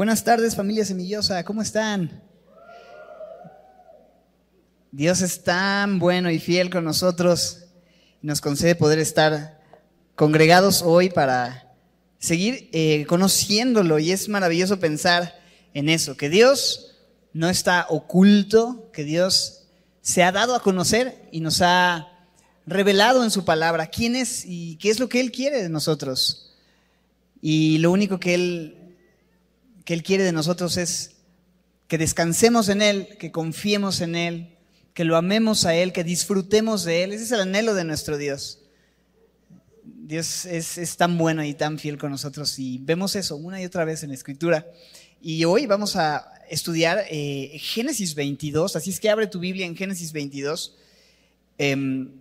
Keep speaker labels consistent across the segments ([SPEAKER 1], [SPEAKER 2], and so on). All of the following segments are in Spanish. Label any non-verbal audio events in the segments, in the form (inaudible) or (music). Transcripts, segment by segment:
[SPEAKER 1] Buenas tardes familia semillosa, ¿cómo están? Dios es tan bueno y fiel con nosotros y nos concede poder estar congregados hoy para seguir eh, conociéndolo y es maravilloso pensar en eso, que Dios no está oculto, que Dios se ha dado a conocer y nos ha revelado en su palabra quién es y qué es lo que Él quiere de nosotros. Y lo único que Él que Él quiere de nosotros es que descansemos en Él, que confiemos en Él, que lo amemos a Él, que disfrutemos de Él. Ese es el anhelo de nuestro Dios. Dios es, tan bueno y tan fiel con nosotros y vemos eso una y otra vez en la Escritura. Y hoy vamos a estudiar eh, Génesis 22, así es que abre tu Biblia en Génesis 22. Em,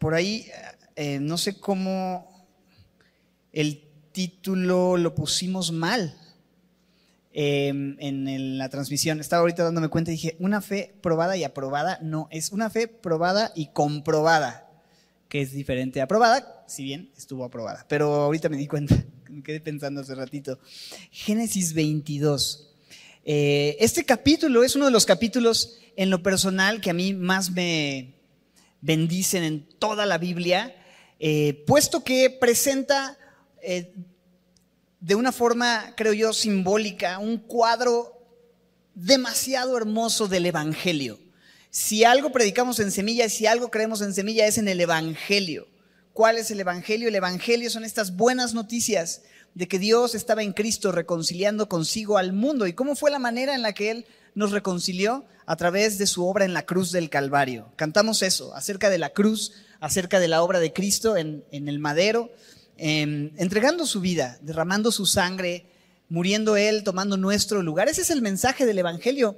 [SPEAKER 1] por ahí, eh, no sé cómo el título lo pusimos mal em, en la transmisión. Estaba ahorita dándome cuenta y dije, una fe probada y aprobada, no, es una fe probada y comprobada, que es diferente a aprobada, si bien estuvo aprobada. Pero ahorita me di cuenta, (laughs) me quedé pensando hace ratito. Génesis 22. Eh, este capítulo es uno de los capítulos en lo personal que a mí más me bendicen en toda la Biblia, eh, puesto que presenta eh, de una forma, creo yo, simbólica, un cuadro demasiado hermoso del Evangelio. Si algo predicamos en semilla, si algo creemos en semilla, es en el Evangelio. ¿Cuál es el Evangelio? El Evangelio son estas buenas noticias de que Dios estaba en Cristo reconciliando consigo al mundo. ¿Y cómo fue la manera en la que Él nos reconcilió? A través de su obra en la cruz del Calvario. Cantamos eso, acerca de la cruz, acerca de la obra de Cristo en, en el madero, Em, entregando su vida, derramando su sangre, muriendo Él, tomando nuestro lugar. Ese es el mensaje del Evangelio.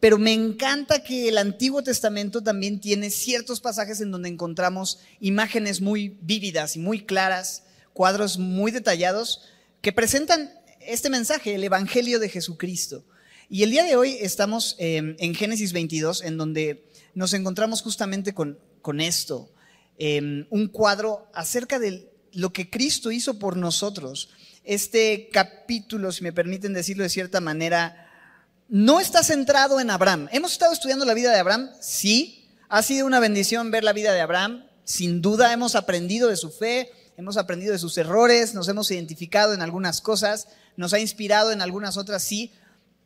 [SPEAKER 1] Pero me encanta que el Antiguo Testamento también tiene ciertos pasajes en donde encontramos imágenes muy vívidas y muy claras, cuadros muy detallados que presentan este mensaje, el Evangelio de Jesucristo. Y el día de hoy estamos em, en Génesis 22, en donde nos encontramos justamente con, con esto, em, un cuadro acerca del, lo que Cristo hizo por nosotros. Este capítulo, si me permiten decirlo de cierta manera, no está centrado en Abraham. ¿Hemos estado estudiando la vida de Abraham? Sí. ¿Ha sido una bendición ver la vida de Abraham? Sin duda hemos aprendido de su fe, hemos aprendido de sus errores, nos hemos identificado en algunas cosas, nos ha inspirado en algunas otras, sí.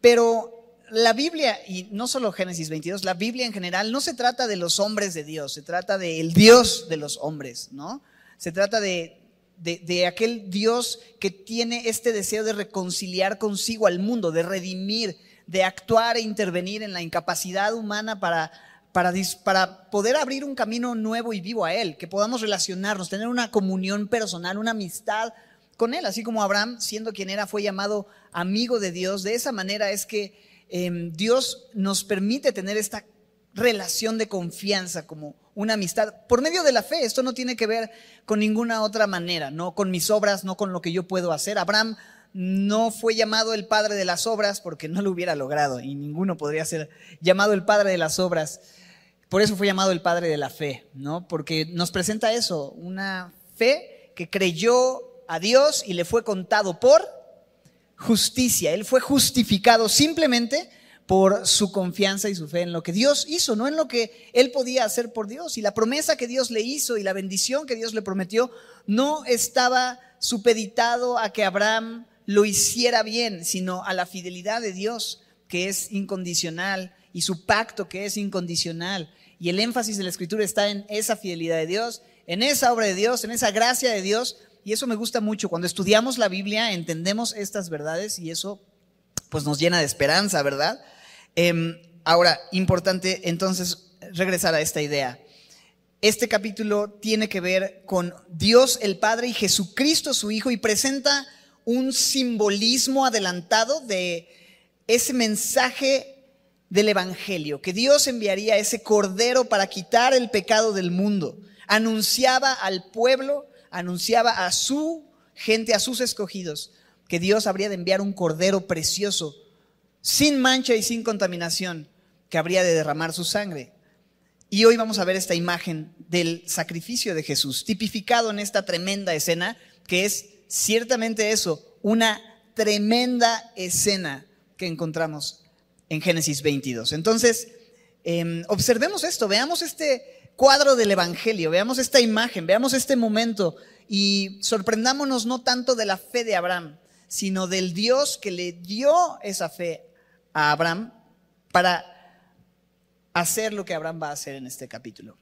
[SPEAKER 1] Pero la Biblia, y no solo Génesis 22, la Biblia en general no se trata de los hombres de Dios, se trata del Dios de los hombres, ¿no? Se trata de, de, aquel Dios que tiene este deseo de reconciliar consigo al mundo, de redimir, de actuar e intervenir en la incapacidad humana para, para, para, poder abrir un camino nuevo y vivo a Él, que podamos relacionarnos, tener una comunión personal, una amistad con Él, así como Abraham, siendo quien era, fue llamado amigo de Dios. De esa manera es que em, Dios nos permite tener esta relación de confianza como una amistad por medio de la fe. Esto no tiene que ver con ninguna otra manera, no con mis obras, no con lo que yo puedo hacer. Abraham no fue llamado el padre de las obras porque no lo hubiera logrado y ninguno podría ser llamado el padre de las obras. Por eso fue llamado el padre de la fe, ¿no? Porque nos presenta eso, una fe que creyó a Dios y le fue contado por justicia. Él fue justificado simplemente por su confianza y su fe en lo que Dios hizo, no en lo que él podía hacer por Dios. Y la promesa que Dios le hizo y la bendición que Dios le prometió no estaba supeditado a que Abraham lo hiciera bien, sino a la fidelidad de Dios, que es incondicional, y su pacto, que es incondicional. Y el énfasis de la escritura está en esa fidelidad de Dios, en esa obra de Dios, en esa gracia de Dios. Y eso me gusta mucho. Cuando estudiamos la Biblia entendemos estas verdades y eso pues nos llena de esperanza, ¿verdad? Em, ahora, importante entonces regresar a esta idea. Este capítulo tiene que ver con Dios el Padre y Jesucristo su Hijo y presenta un simbolismo adelantado de ese mensaje del Evangelio, que Dios enviaría ese cordero para quitar el pecado del mundo. Anunciaba al pueblo, anunciaba a su gente, a sus escogidos, que Dios habría de enviar un cordero precioso sin mancha y sin contaminación, que habría de derramar su sangre. Y hoy vamos a ver esta imagen del sacrificio de Jesús, tipificado en esta tremenda escena, que es ciertamente eso, una tremenda escena que encontramos en Génesis 22. Entonces, em, observemos esto, veamos este cuadro del Evangelio, veamos esta imagen, veamos este momento y sorprendámonos no tanto de la fe de Abraham, sino del Dios que le dio esa fe a Abraham para hacer lo que Abraham va a hacer en este capítulo.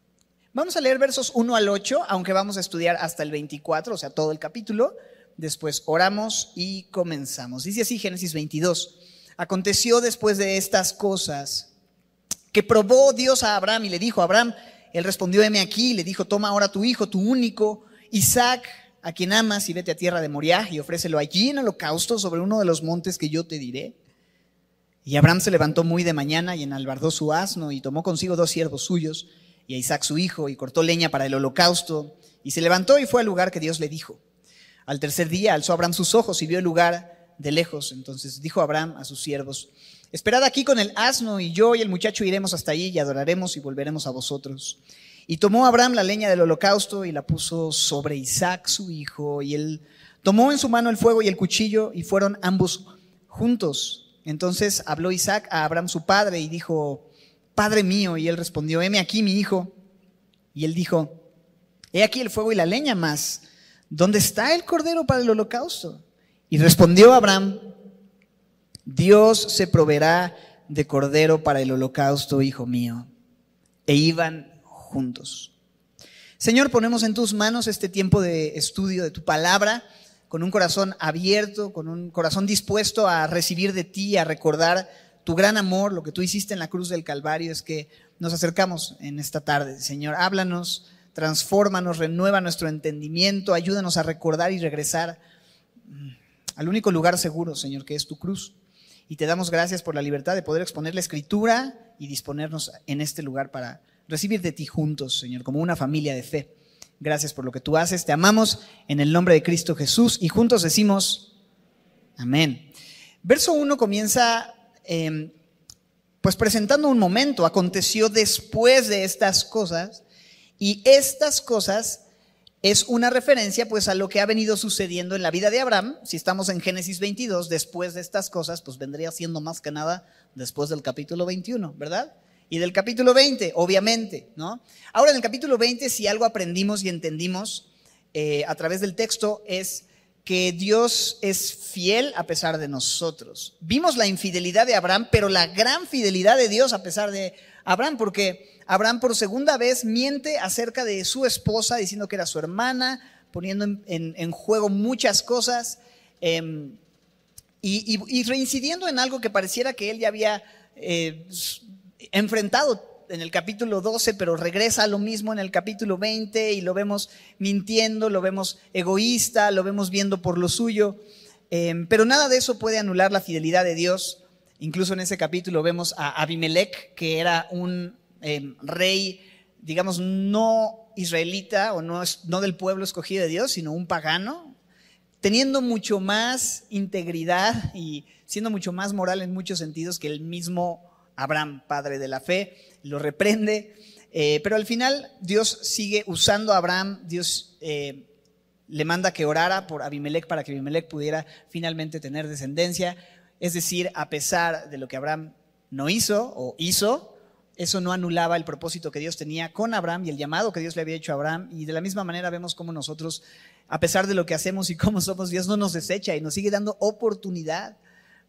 [SPEAKER 1] Vamos a leer versos 1 al 8, aunque vamos a estudiar hasta el 24, o sea, todo el capítulo. Después oramos y comenzamos. Dice así Génesis 22. Aconteció después de estas cosas que probó Dios a Abraham y le dijo, Abraham, él respondió, heme aquí, y le dijo, toma ahora tu hijo, tu único, Isaac, a quien amas, y vete a tierra de Moriah y ofrécelo allí en holocausto sobre uno de los montes que yo te diré. Y Abraham se levantó muy de mañana y enalbardó su asno y tomó consigo dos siervos suyos y a Isaac su hijo, y cortó leña para el holocausto, y se levantó y fue al lugar que Dios le dijo. Al tercer día alzó Abraham sus ojos y vio el lugar de lejos. Entonces dijo Abraham a sus siervos, esperad aquí con el asno, y yo y el muchacho iremos hasta allí y adoraremos y volveremos a vosotros. Y tomó Abraham la leña del holocausto y la puso sobre Isaac su hijo, y él tomó en su mano el fuego y el cuchillo, y fueron ambos juntos. Entonces habló Isaac a Abraham su padre y dijo, Padre mío. Y él respondió, heme aquí mi hijo. Y él dijo, he aquí el fuego y la leña más. ¿Dónde está el cordero para el holocausto? Y respondió Abraham, Dios se proveerá de cordero para el holocausto, hijo mío. E iban juntos. Señor, ponemos en tus manos este tiempo de estudio de tu palabra, con un corazón abierto, con un corazón dispuesto a recibir de ti, a recordar tu gran amor, lo que tú hiciste en la cruz del Calvario, es que nos acercamos en esta tarde. Señor, háblanos, transfórmanos, renueva nuestro entendimiento, ayúdanos a recordar y regresar mm, al único lugar seguro, Señor, que es tu cruz. Y te damos gracias por la libertad de poder exponer la escritura y disponernos en este lugar para recibir de ti juntos, Señor, como una familia de fe. Gracias por lo que tú haces. Te amamos en el nombre de Cristo Jesús y juntos decimos, amén. Verso 1 comienza Em, pues presentando un momento, aconteció después de estas cosas, y estas cosas es una referencia pues a lo que ha venido sucediendo en la vida de Abraham. Si estamos en Génesis 22, después de estas cosas, pues vendría siendo más que nada después del capítulo 21, ¿verdad? Y del capítulo 20, obviamente, ¿no? Ahora en el capítulo 20, si algo aprendimos y entendimos eh, a través del texto es que Dios es fiel a pesar de nosotros. Vimos la infidelidad de Abraham, pero la gran fidelidad de Dios a pesar de Abraham, porque Abraham por segunda vez miente acerca de su esposa, diciendo que era su hermana, poniendo en, juego muchas cosas em, y, reincidiendo en algo que pareciera que él ya había eh, enfrentado en el capítulo 12, pero regresa a lo mismo en el capítulo 20 y lo vemos mintiendo, lo vemos egoísta, lo vemos viendo por lo suyo. Em, pero nada de eso puede anular la fidelidad de Dios. Incluso en ese capítulo vemos a Abimelech, que era un em, rey, digamos, no israelita o no, no del pueblo escogido de Dios, sino un pagano, teniendo mucho más integridad y siendo mucho más moral en muchos sentidos que el mismo Abraham, padre de la fe, lo reprende, eh, pero al final Dios sigue usando a Abraham, Dios eh, le manda que orara por Abimelech para que Abimelech pudiera finalmente tener descendencia, es decir, a pesar de lo que Abraham no hizo o hizo, eso no anulaba el propósito que Dios tenía con Abraham y el llamado que Dios le había hecho a Abraham. Y de la misma manera vemos cómo nosotros, a pesar de lo que hacemos y cómo somos, Dios no nos desecha y nos sigue dando oportunidad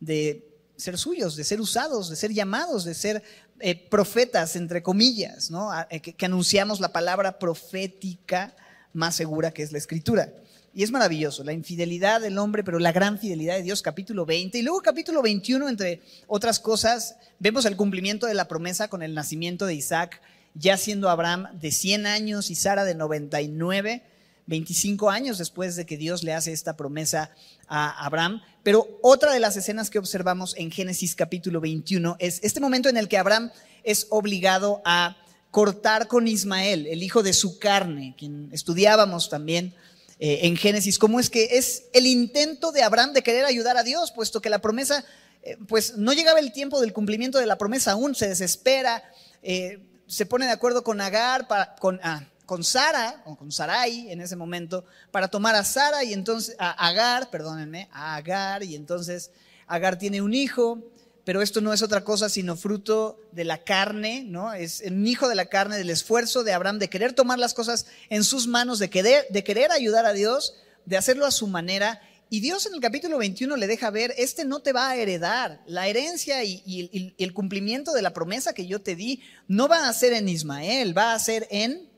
[SPEAKER 1] de ser suyos, de ser usados, de ser llamados, de ser eh, profetas, entre comillas, ¿no? Eh, que, anunciamos la palabra profética más segura que es la escritura. Y es maravilloso, la infidelidad del hombre, pero la gran fidelidad de Dios, capítulo 20. Y luego capítulo 21, entre otras cosas, vemos el cumplimiento de la promesa con el nacimiento de Isaac, ya siendo Abraham de 100 años y Sara de 99. 25 años después de que Dios le hace esta promesa a Abraham. Pero otra de las escenas que observamos en Génesis capítulo 21 es este momento en el que Abraham es obligado a cortar con Ismael, el hijo de su carne, quien estudiábamos también eh, en Génesis, cómo es que es el intento de Abraham de querer ayudar a Dios, puesto que la promesa, eh, pues no llegaba el tiempo del cumplimiento de la promesa aún, se desespera, eh, se pone de acuerdo con Agar, con, ah, con Sara, o con Sarai en ese momento, para tomar a Sara y entonces, a Agar, perdónenme, a Agar, y entonces Agar tiene un hijo, pero esto no es otra cosa sino fruto de la carne, ¿no? Es un hijo de la carne, del esfuerzo de Abraham de querer tomar las cosas en sus manos, de querer, de querer ayudar a Dios, de hacerlo a su manera. Y Dios en el capítulo 21 le deja ver, este no te va a heredar. La herencia y, y el cumplimiento de la promesa que yo te di no va a ser en Ismael, va a ser en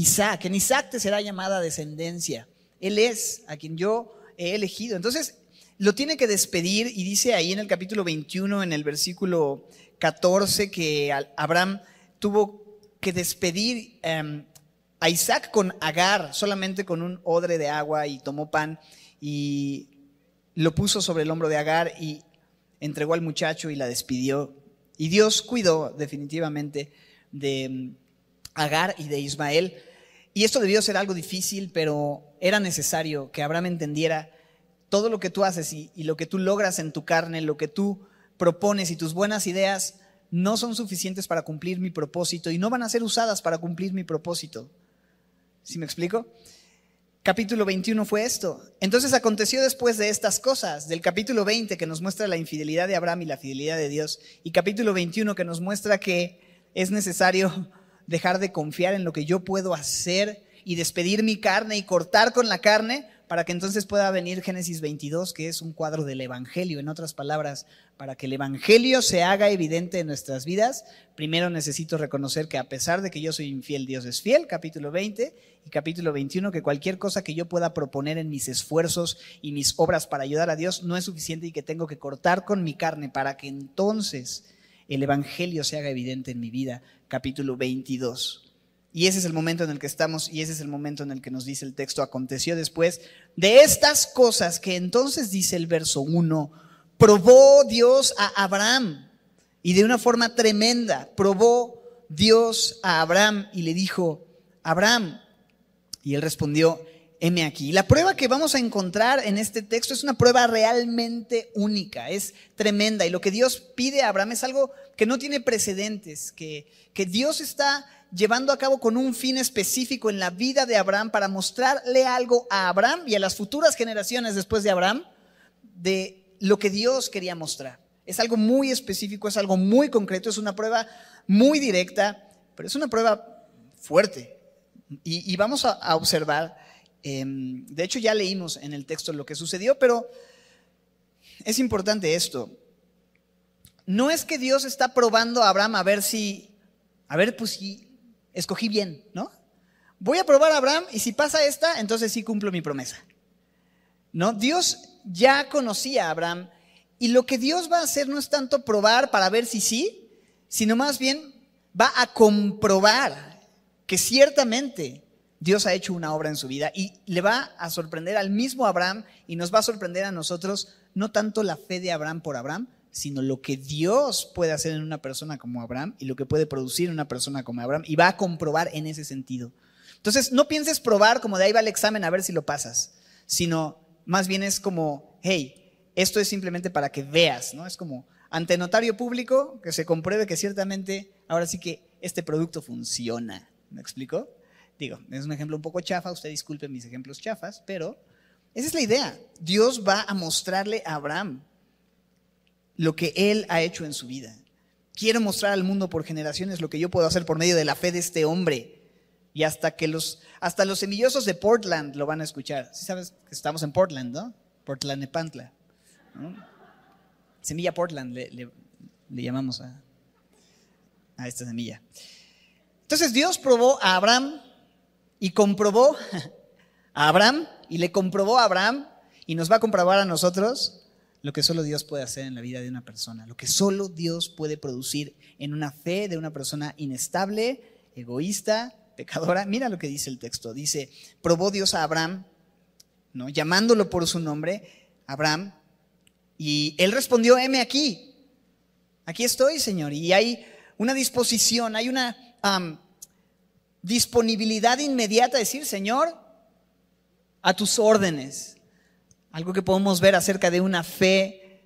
[SPEAKER 1] Isaac. En Isaac te será llamada descendencia. Él es a quien yo he elegido. Entonces, lo tiene que despedir y dice ahí en el capítulo 21, en el versículo 14, que Abraham tuvo que despedir em, a Isaac con Agar, solamente con un odre de agua y tomó pan y lo puso sobre el hombro de Agar y entregó al muchacho y la despidió. Y Dios cuidó definitivamente de em, Agar y de Ismael. Y esto debió ser algo difícil, pero era necesario que Abraham entendiera todo lo que tú haces y, lo que tú logras en tu carne, lo que tú propones y tus buenas ideas no son suficientes para cumplir mi propósito y no van a ser usadas para cumplir mi propósito. ¿Sí me explico? Capítulo 21 fue esto. Entonces aconteció después de estas cosas, del capítulo 20 que nos muestra la infidelidad de Abraham y la fidelidad de Dios, y capítulo 21 que nos muestra que es necesario dejar de confiar en lo que yo puedo hacer y despedir mi carne y cortar con la carne para que entonces pueda venir Génesis 22, que es un cuadro del Evangelio. En otras palabras, para que el Evangelio se haga evidente en nuestras vidas, primero necesito reconocer que a pesar de que yo soy infiel, Dios es fiel, capítulo 20, y capítulo 21, que cualquier cosa que yo pueda proponer en mis esfuerzos y mis obras para ayudar a Dios no es suficiente y que tengo que cortar con mi carne para que entonces el Evangelio se haga evidente en mi vida, capítulo 22. Y ese es el momento en el que estamos y ese es el momento en el que nos dice el texto, aconteció después de estas cosas que entonces dice el verso 1, probó Dios a Abraham y de una forma tremenda, probó Dios a Abraham y le dijo, Abraham, y él respondió, heme aquí. La prueba que vamos a encontrar en este texto es una prueba realmente única, es tremenda y lo que Dios pide a Abraham es algo que no tiene precedentes, que, que Dios está llevando a cabo con un fin específico en la vida de Abraham para mostrarle algo a Abraham y a las futuras generaciones después de Abraham de lo que Dios quería mostrar. Es algo muy específico, es algo muy concreto, es una prueba muy directa, pero es una prueba fuerte. Y, vamos a, observar, em, de hecho ya leímos en el texto lo que sucedió, pero es importante esto. No es que Dios está probando a Abraham a ver si, a ver, pues si escogí bien, ¿no? Voy a probar a Abraham y si pasa esta, entonces sí cumplo mi promesa. ¿No? Dios ya conocía a Abraham y lo que Dios va a hacer no es tanto probar para ver si sí, sino más bien va a comprobar que ciertamente Dios ha hecho una obra en su vida y le va a sorprender al mismo Abraham y nos va a sorprender a nosotros no tanto la fe de Abraham por Abraham, sino lo que Dios puede hacer en una persona como Abraham y lo que puede producir una persona como Abraham y va a comprobar en ese sentido. Entonces, no pienses probar como de ahí va el examen a ver si lo pasas, sino más bien es como, hey, esto es simplemente para que veas, ¿no? Es como ante notario público que se compruebe que ciertamente ahora sí que este producto funciona. ¿Me explico? Digo, es un ejemplo un poco chafa, usted disculpe mis ejemplos chafas, pero esa es la idea. Dios va a mostrarle a Abraham lo que Él ha hecho en su vida. Quiero mostrar al mundo por generaciones lo que yo puedo hacer por medio de la fe de este hombre. Y hasta que los, hasta los semillosos de Portland lo van a escuchar. Si sabes que estamos en Portland, ¿no? Portland, Nepantla. Semilla Portland le, llamamos a, a esta semilla. Entonces Dios probó a Abraham y comprobó a Abraham y le comprobó a Abraham y nos va a comprobar a nosotros lo que solo Dios puede hacer en la vida de una persona, lo que solo Dios puede producir en una fe de una persona inestable, egoísta, pecadora. Mira lo que dice el texto. Dice, probó Dios a Abraham, ¿no? llamándolo por su nombre, Abraham, y él respondió, heme aquí, aquí estoy, Señor. Y hay una disposición, hay una disponibilidad inmediata decir, Señor, a tus órdenes. Algo que podemos ver acerca de una fe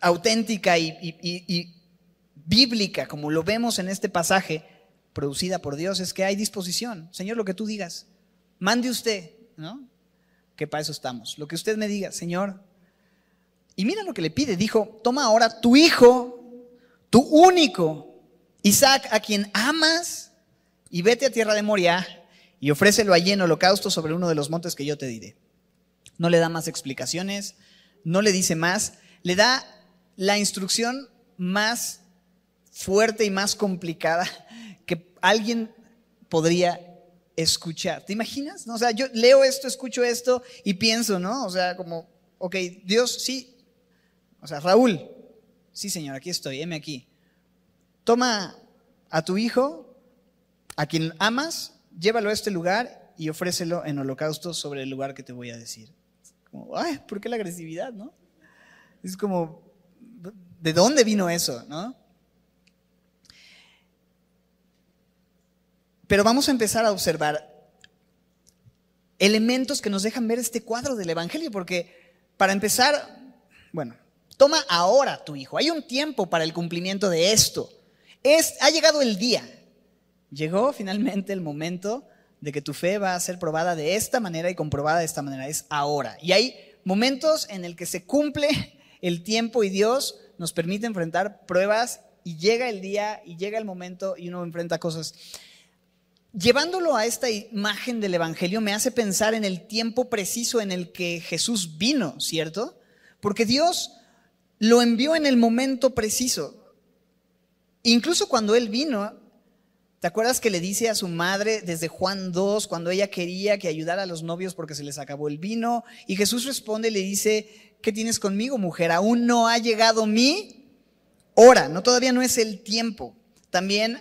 [SPEAKER 1] auténtica y, bíblica, como lo vemos en este pasaje, producida por Dios es que hay disposición. Señor, lo que tú digas, mande usted, ¿no? Que para eso estamos. Lo que usted me diga, Señor. Y mira lo que le pide. Dijo, toma ahora tu hijo, tu único, Isaac, a quien amas, y vete a tierra de Moria y ofrécelo allí en holocausto sobre uno de los montes que yo te diré. No le da más explicaciones, no le dice más, le da la instrucción más fuerte y más complicada que alguien podría escuchar. ¿Te imaginas? O sea, yo leo esto, escucho esto y pienso, ¿no? O sea, como, ok, Dios, sí. O sea, Raúl, sí, Señor, aquí estoy, heme aquí. Toma a tu hijo, a quien amas, llévalo a este lugar y ofrécelo en holocausto sobre el lugar que te voy a decir. Como, ay, ¿por qué la agresividad, no? Es como, ¿de dónde vino eso, no? Pero vamos a empezar a observar elementos que nos dejan ver este cuadro del Evangelio, porque para empezar, bueno, toma ahora tu hijo. Hay un tiempo para el cumplimiento de esto. Es, ha llegado el día. Llegó finalmente el momento de que tu fe va a ser probada de esta manera y comprobada de esta manera. Es ahora. Y hay momentos en el que se cumple el tiempo y Dios nos permite enfrentar pruebas y llega el día y llega el momento y uno enfrenta cosas llevándolo a esta imagen del Evangelio me hace pensar en el tiempo preciso en el que Jesús vino, ¿cierto? Porque Dios lo envió en el momento preciso. Incluso cuando Él vino, ¿te acuerdas que le dice a su madre desde Juan 2, cuando ella quería que ayudara a los novios porque se les acabó el vino? Y Jesús responde y le dice, ¿qué tienes conmigo, mujer? Aún no ha llegado mi hora, no todavía no es el tiempo. También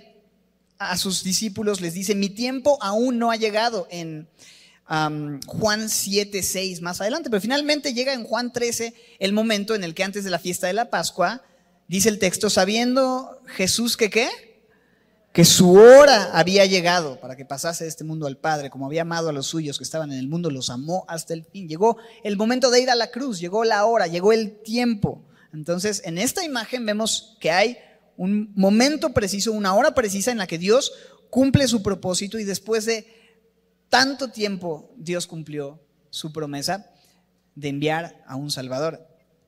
[SPEAKER 1] a sus discípulos les dice, mi tiempo aún no ha llegado en Juan 7, 6 más adelante, pero finalmente llega en Juan 13 el momento en el que antes de la fiesta de la Pascua, dice el texto, sabiendo Jesús que qué? Que su hora había llegado para que pasase de este mundo al Padre, como había amado a los suyos que estaban en el mundo, los amó hasta el fin. Llegó el momento de ir a la cruz, llegó la hora, llegó el tiempo. Entonces, en esta imagen vemos que hay un momento preciso, una hora precisa en la que Dios cumple su propósito y después de tanto tiempo Dios cumplió su promesa de enviar a un Salvador.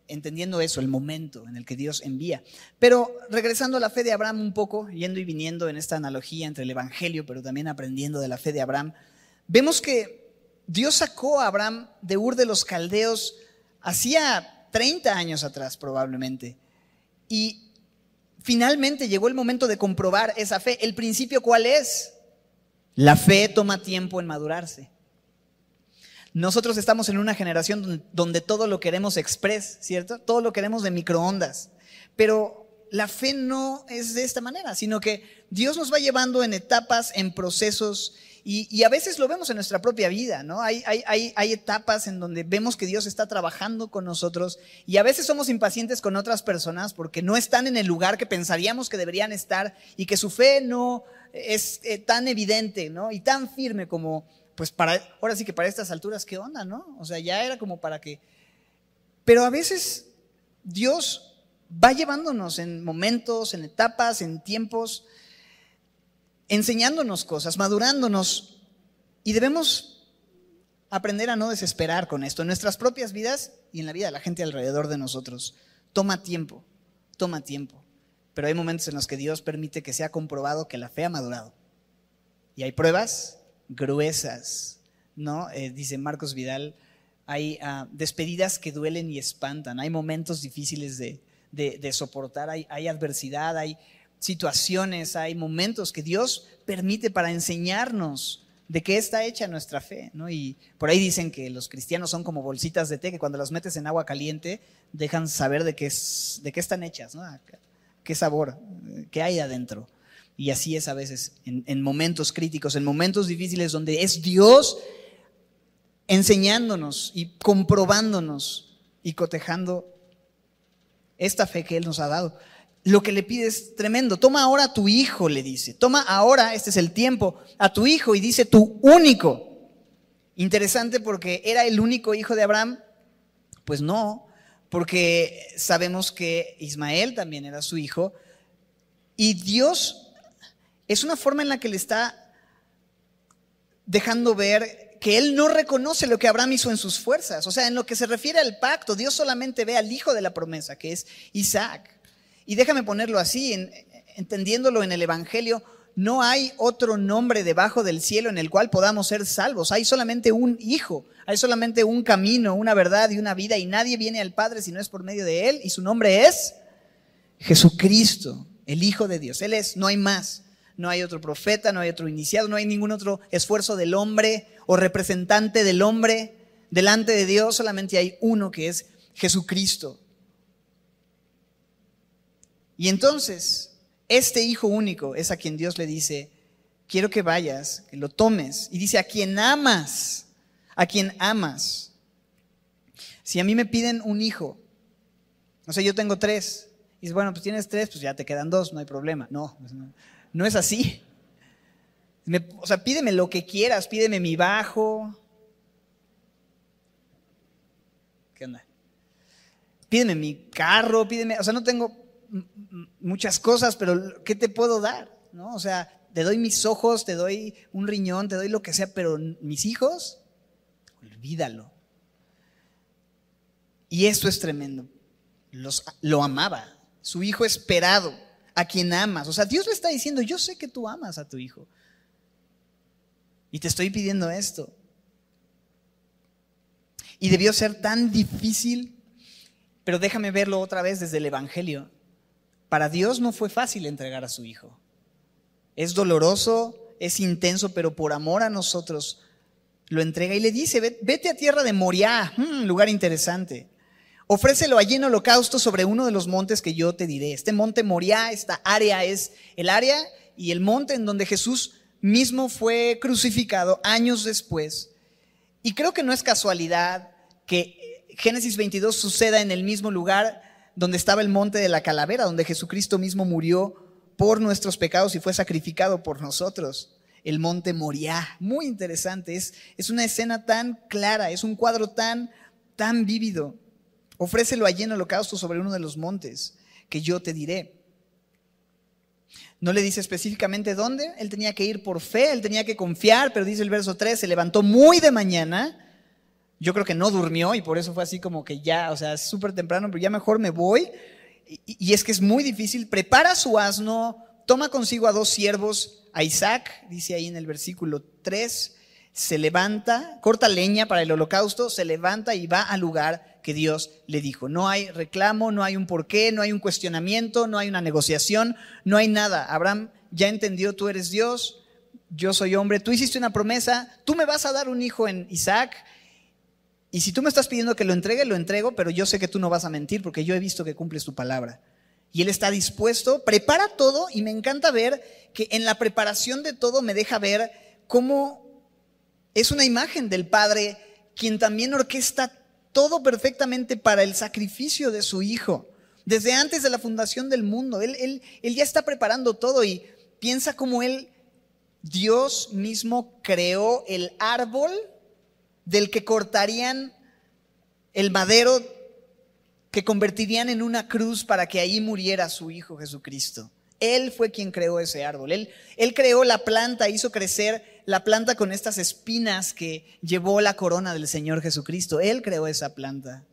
[SPEAKER 1] Entendiendo eso, el momento en el que Dios envía. Pero regresando a la fe de Abraham un poco, yendo y viniendo en esta analogía entre el Evangelio, pero también aprendiendo de la fe de Abraham, vemos que Dios sacó a Abraham de Ur de los Caldeos hacía 30 años atrás probablemente. Y finalmente llegó el momento de comprobar esa fe. ¿El principio cuál es? La fe toma tiempo en madurarse. Nosotros estamos en una generación donde todo lo queremos express, ¿cierto? Todo lo queremos de microondas. Pero la fe no es de esta manera, sino que Dios nos va llevando en etapas, en procesos, y, a veces lo vemos en nuestra propia vida, ¿no? Hay, hay, hay, etapas en donde vemos que Dios está trabajando con nosotros y a veces somos impacientes con otras personas porque no están en el lugar que pensaríamos que deberían estar y que su fe no es eh, tan evidente, ¿no? Y tan firme como, pues para, ahora sí que para estas alturas, ¿qué onda, no? O sea, ya era como para que... Pero a veces Dios va llevándonos en momentos, en etapas, en tiempos enseñándonos cosas, madurándonos. Y debemos aprender a no desesperar con esto en nuestras propias vidas y en la vida de la gente alrededor de nosotros. Toma tiempo, toma tiempo. Pero hay momentos en los que Dios permite que sea comprobado que la fe ha madurado. Y hay pruebas gruesas, ¿no? Eh, dice Marcos Vidal, hay ah, despedidas que duelen y espantan, hay momentos difíciles de, soportar, hay, adversidad, hay, situaciones, hay momentos que Dios permite para enseñarnos de qué está hecha nuestra fe. ¿no? Y por ahí dicen que los cristianos son como bolsitas de té que cuando las metes en agua caliente dejan saber de qué, es, de qué están hechas, ¿no? qué sabor, qué hay adentro. Y así es a veces en, en momentos críticos, en momentos difíciles donde es Dios enseñándonos y comprobándonos y cotejando esta fe que Él nos ha dado lo que le pide es tremendo. Toma ahora a tu hijo, le dice. Toma ahora, este es el tiempo, a tu hijo y dice tu único. Interesante porque era el único hijo de Abraham. Pues no, porque sabemos que Ismael también era su hijo. Y Dios es una forma en la que le está dejando ver que él no reconoce lo que Abraham hizo en sus fuerzas. O sea, en lo que se refiere al pacto, Dios solamente ve al hijo de la promesa, que es Isaac. Y déjame ponerlo así, entendiéndolo en el Evangelio, no hay otro nombre debajo del cielo en el cual podamos ser salvos. Hay solamente un hijo, hay solamente un camino, una verdad y una vida y nadie viene al Padre si no es por medio de Él y su nombre es Jesucristo, el Hijo de Dios. Él es, no hay más. No hay otro profeta, no hay otro iniciado, no hay ningún otro esfuerzo del hombre o representante del hombre delante de Dios, solamente hay uno que es Jesucristo. Y entonces, este hijo único es a quien Dios le dice, quiero que vayas, que lo tomes. Y dice, a quien amas, a quien amas. Si a mí me piden un hijo, no sé, yo tengo tres, y dices, bueno, pues tienes tres, pues ya te quedan dos, no hay problema. No, pues no, es así. o sea, pídeme lo que quieras, pídeme mi bajo. ¿Qué onda? Pídeme mi carro, pídeme, o sea, no tengo muchas cosas, pero ¿qué te puedo dar? ¿No? O sea, te doy mis ojos, te doy un riñón, te doy lo que sea, pero mis hijos, olvídalo. Y esto es tremendo. Lo amaba, su hijo esperado, a quien amas. O sea, Dios le está diciendo, yo sé que tú amas a tu hijo. Y te estoy pidiendo esto. Y debió ser tan difícil, pero déjame verlo otra vez desde el Evangelio. Para Dios no fue fácil entregar a su Hijo. Es doloroso, es intenso, pero por amor a nosotros lo entrega y le dice, vete a tierra de Moriah, hmm, lugar interesante. Ofrécelo allí en holocausto sobre uno de los montes que yo te diré. Este monte Moriah, esta área es el área y el monte en donde Jesús mismo fue crucificado años después. Y creo que no es casualidad que Génesis 22 suceda en el mismo lugar donde estaba el monte de la calavera, donde Jesucristo mismo murió por nuestros pecados y fue sacrificado por nosotros. El monte Moriah, muy interesante, es, es una escena tan clara, es un cuadro tan, tan vívido. Ofrécelo allí en holocausto sobre uno de los montes, que yo te diré. No le dice específicamente dónde, él tenía que ir por fe, él tenía que confiar, pero dice el verso 3, se levantó muy de mañana yo creo que no durmió y por eso fue así como que ya, o sea, es súper temprano, pero ya mejor me voy. Y, es que es muy difícil. Prepara su asno, toma consigo a dos siervos, a Isaac, dice ahí en el versículo 3, se levanta, corta leña para el holocausto, se levanta y va al lugar que Dios le dijo. No hay reclamo, no hay un porqué, no hay un cuestionamiento, no hay una negociación, no hay nada. Abraham ya entendió, tú eres Dios, yo soy hombre, tú hiciste una promesa, tú me vas a dar un hijo en Isaac y si tú me estás pidiendo que lo entregue, lo entrego, pero yo sé que tú no vas a mentir porque yo he visto que cumples tu palabra. Y Él está dispuesto, prepara todo y me encanta ver que en la preparación de todo me deja ver cómo es una imagen del Padre quien también orquesta todo perfectamente para el sacrificio de su Hijo. Desde antes de la fundación del mundo, Él, él, él ya está preparando todo y piensa cómo Él, Dios mismo, creó el árbol del que cortarían el madero que convertirían en una cruz para que ahí muriera su Hijo Jesucristo. Él fue quien creó ese árbol. Él, él, creó la planta, hizo crecer la planta con estas espinas que llevó la corona del Señor Jesucristo. Él creó esa planta.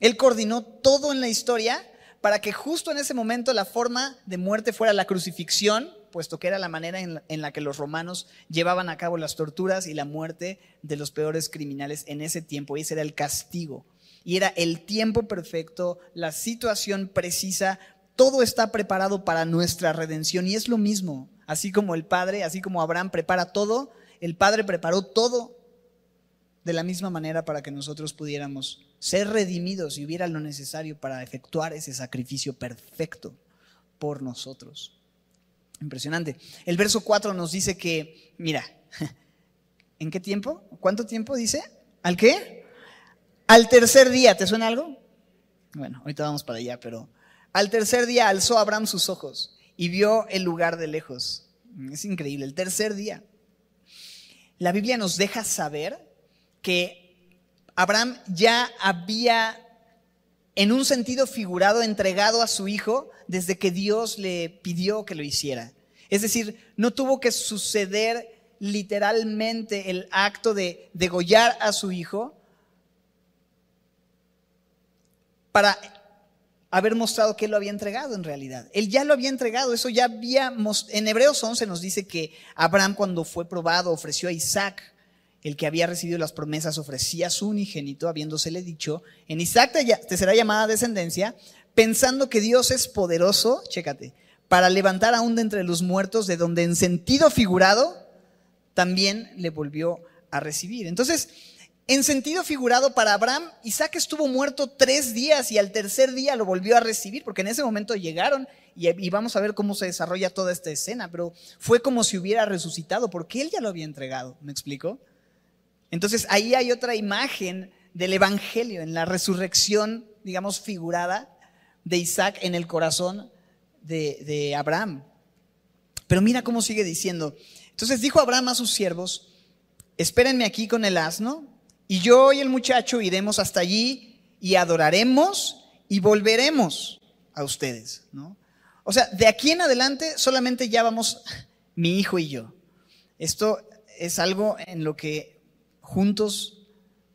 [SPEAKER 1] Él coordinó todo en la historia para que justo en ese momento la forma de muerte fuera la crucifixión puesto que era la manera en la, que los romanos llevaban a cabo las torturas y la muerte de los peores criminales en ese tiempo. Y ese era el castigo. Y era el tiempo perfecto, la situación precisa, todo está preparado para nuestra redención. Y es lo mismo, así como el Padre, así como Abraham prepara todo, el Padre preparó todo de la misma manera para que nosotros pudiéramos ser redimidos y hubiera lo necesario para efectuar ese sacrificio perfecto por nosotros. Impresionante. El verso 4 nos dice que, mira, (laughs) ¿en qué tiempo? ¿Cuánto tiempo dice? ¿Al qué? Al tercer día, ¿te suena algo? Bueno, ahorita vamos para allá, pero al tercer día alzó Abraham sus ojos y vio el lugar de lejos. Es increíble, el tercer día. La Biblia nos deja saber que Abraham ya había, en un sentido figurado, entregado a su hijo desde que Dios le pidió que lo hiciera. Es decir, no tuvo que suceder literalmente el acto de degollar a su hijo para haber mostrado que él lo había entregado en realidad. Él ya lo había entregado, eso ya habíamos, en Hebreos 11 nos dice que Abraham cuando fue probado ofreció a Isaac, el que había recibido las promesas, ofrecía a su unigénito, habiéndosele dicho, en Isaac te, será llamada descendencia, pensando que Dios es poderoso, chécate, para levantar aún de entre los muertos, de donde en sentido figurado también le volvió a recibir. Entonces, en sentido figurado para Abraham, Isaac estuvo muerto tres días y al tercer día lo volvió a recibir, porque en ese momento llegaron y, vamos a ver cómo se desarrolla toda esta escena, pero fue como si hubiera resucitado, porque él ya lo había entregado, ¿me explico? Entonces ahí hay otra imagen del Evangelio, en la resurrección, digamos, figurada de Isaac en el corazón de, de Abraham. Pero mira cómo sigue diciendo. Entonces dijo Abraham a sus siervos, espérenme aquí con el asno y yo y el muchacho iremos hasta allí y adoraremos y volveremos a ustedes, ¿no? O sea, de aquí en adelante solamente ya vamos (laughs) mi hijo y yo. Esto es algo en lo que juntos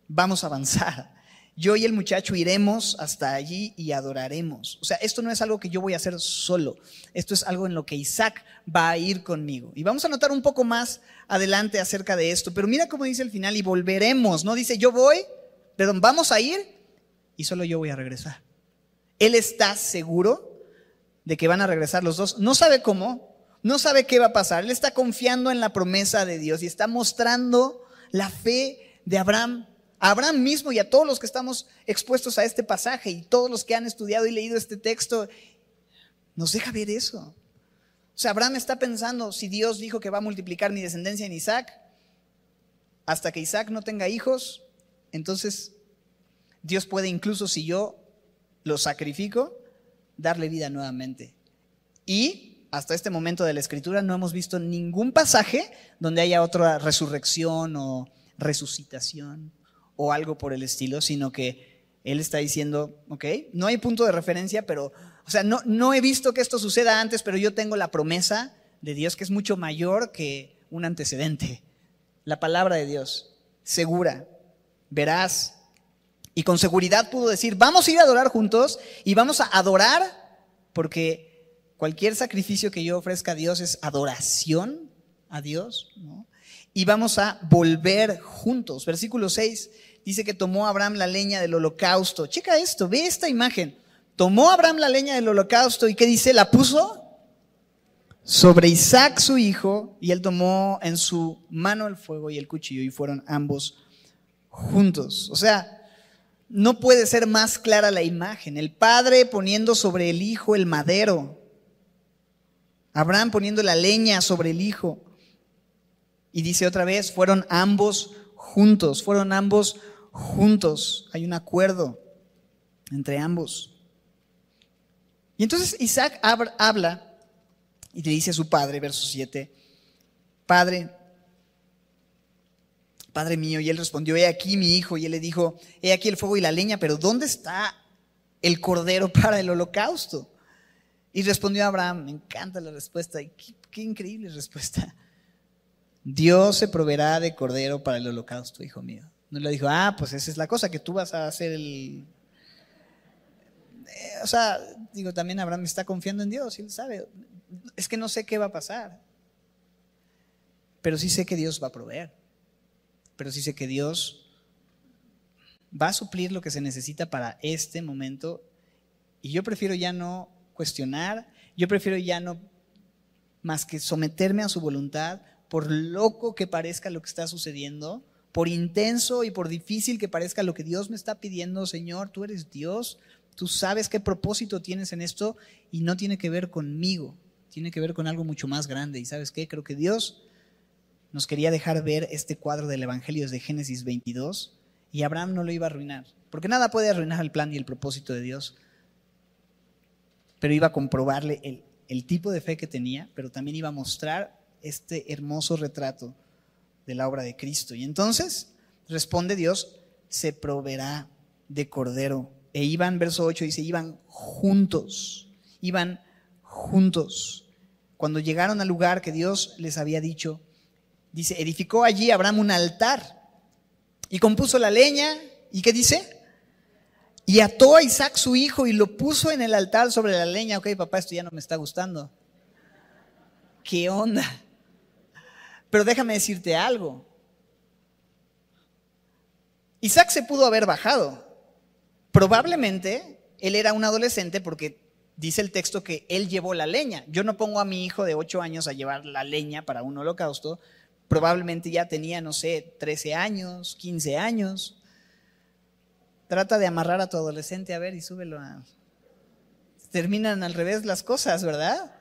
[SPEAKER 1] vamos a avanzar. Yo y el muchacho iremos hasta allí y adoraremos. O sea, esto no es algo que yo voy a hacer solo. Esto es algo en lo que Isaac va a ir conmigo. Y vamos a notar un poco más adelante acerca de esto. Pero mira cómo dice el final y volveremos. No dice yo voy, perdón, vamos a ir y solo yo voy a regresar. Él está seguro de que van a regresar los dos. No sabe cómo, no sabe qué va a pasar. Él está confiando en la promesa de Dios y está mostrando la fe de Abraham Abraham mismo y a todos los que estamos expuestos a este pasaje y todos los que han estudiado y leído este texto, nos deja ver eso. O sea, Abraham está pensando, si Dios dijo que va a multiplicar mi descendencia en Isaac, hasta que Isaac no tenga hijos, entonces Dios puede incluso si yo lo sacrifico, darle vida nuevamente. Y hasta este momento de la escritura no hemos visto ningún pasaje donde haya otra resurrección o resucitación o algo por el estilo, sino que él está diciendo, ok, no hay punto de referencia, pero, o sea, no, no he visto que esto suceda antes, pero yo tengo la promesa de Dios que es mucho mayor que un antecedente. La palabra de Dios, segura, verás. Y con seguridad pudo decir, vamos a ir a adorar juntos y vamos a adorar porque cualquier sacrificio que yo ofrezca a Dios es adoración a Dios, ¿no? Y vamos a volver juntos. Versículo 6 dice que tomó Abraham la leña del holocausto. Checa esto, ve esta imagen. Tomó Abraham la leña del holocausto y ¿qué dice? La puso sobre Isaac su hijo y él tomó en su mano el fuego y el cuchillo y fueron ambos juntos. O sea, no puede ser más clara la imagen. El padre poniendo sobre el hijo el madero. Abraham poniendo la leña sobre el hijo. Y dice otra vez, fueron ambos juntos, fueron ambos juntos, hay un acuerdo entre ambos. Y entonces Isaac habla y le dice a su padre, verso 7, Padre, Padre mío, y él respondió, he aquí mi hijo, y él le dijo, he aquí el fuego y la leña, pero ¿dónde está el cordero (laughs) para el holocausto? Y respondió Abraham, me encanta la respuesta, qué, qué increíble respuesta. Dios se proveerá de cordero para el holocausto, hijo mío. No le dijo, ah, pues esa es la cosa, que tú vas a hacer el... Eh, o sea, digo, también Abraham está confiando en Dios, él sabe. Es que no sé qué va a pasar, pero sí sé que Dios va a proveer, pero sí sé que Dios va a suplir lo que se necesita para este momento y yo prefiero ya no cuestionar, yo prefiero ya no más que someterme a su voluntad, por loco que parezca lo que está sucediendo, por intenso y por difícil que parezca lo que Dios me está pidiendo, Señor, tú eres Dios, tú sabes qué propósito tienes en esto y no tiene que ver conmigo, tiene que ver con algo mucho más grande. ¿Y sabes qué? Creo que Dios nos quería dejar ver este cuadro del Evangelio de Génesis 22 y Abraham no lo iba a arruinar, porque nada puede arruinar el plan y el propósito de Dios, pero iba a comprobarle el, el tipo de fe que tenía, pero también iba a mostrar este hermoso retrato de la obra de Cristo. Y entonces responde Dios, se proveerá de cordero. E iban, verso 8 dice, iban juntos, iban juntos. cuando llegaron al lugar que Dios les había dicho, dice, edificó allí Abraham un altar y compuso la leña. ¿Y qué dice? Y ató a Isaac su hijo y lo puso en el altar sobre la leña. Ok, papá, esto ya no me está gustando. ¿Qué onda? Pero déjame decirte algo. Isaac se pudo haber bajado. Probablemente él era un adolescente porque dice el texto que él llevó la leña. Yo no pongo a mi hijo de 8 años a llevar la leña para un holocausto. Probablemente ya tenía, no sé, 13 años, 15 años. Trata de amarrar a tu adolescente, a ver, y súbelo a... Terminan al revés las cosas, ¿verdad?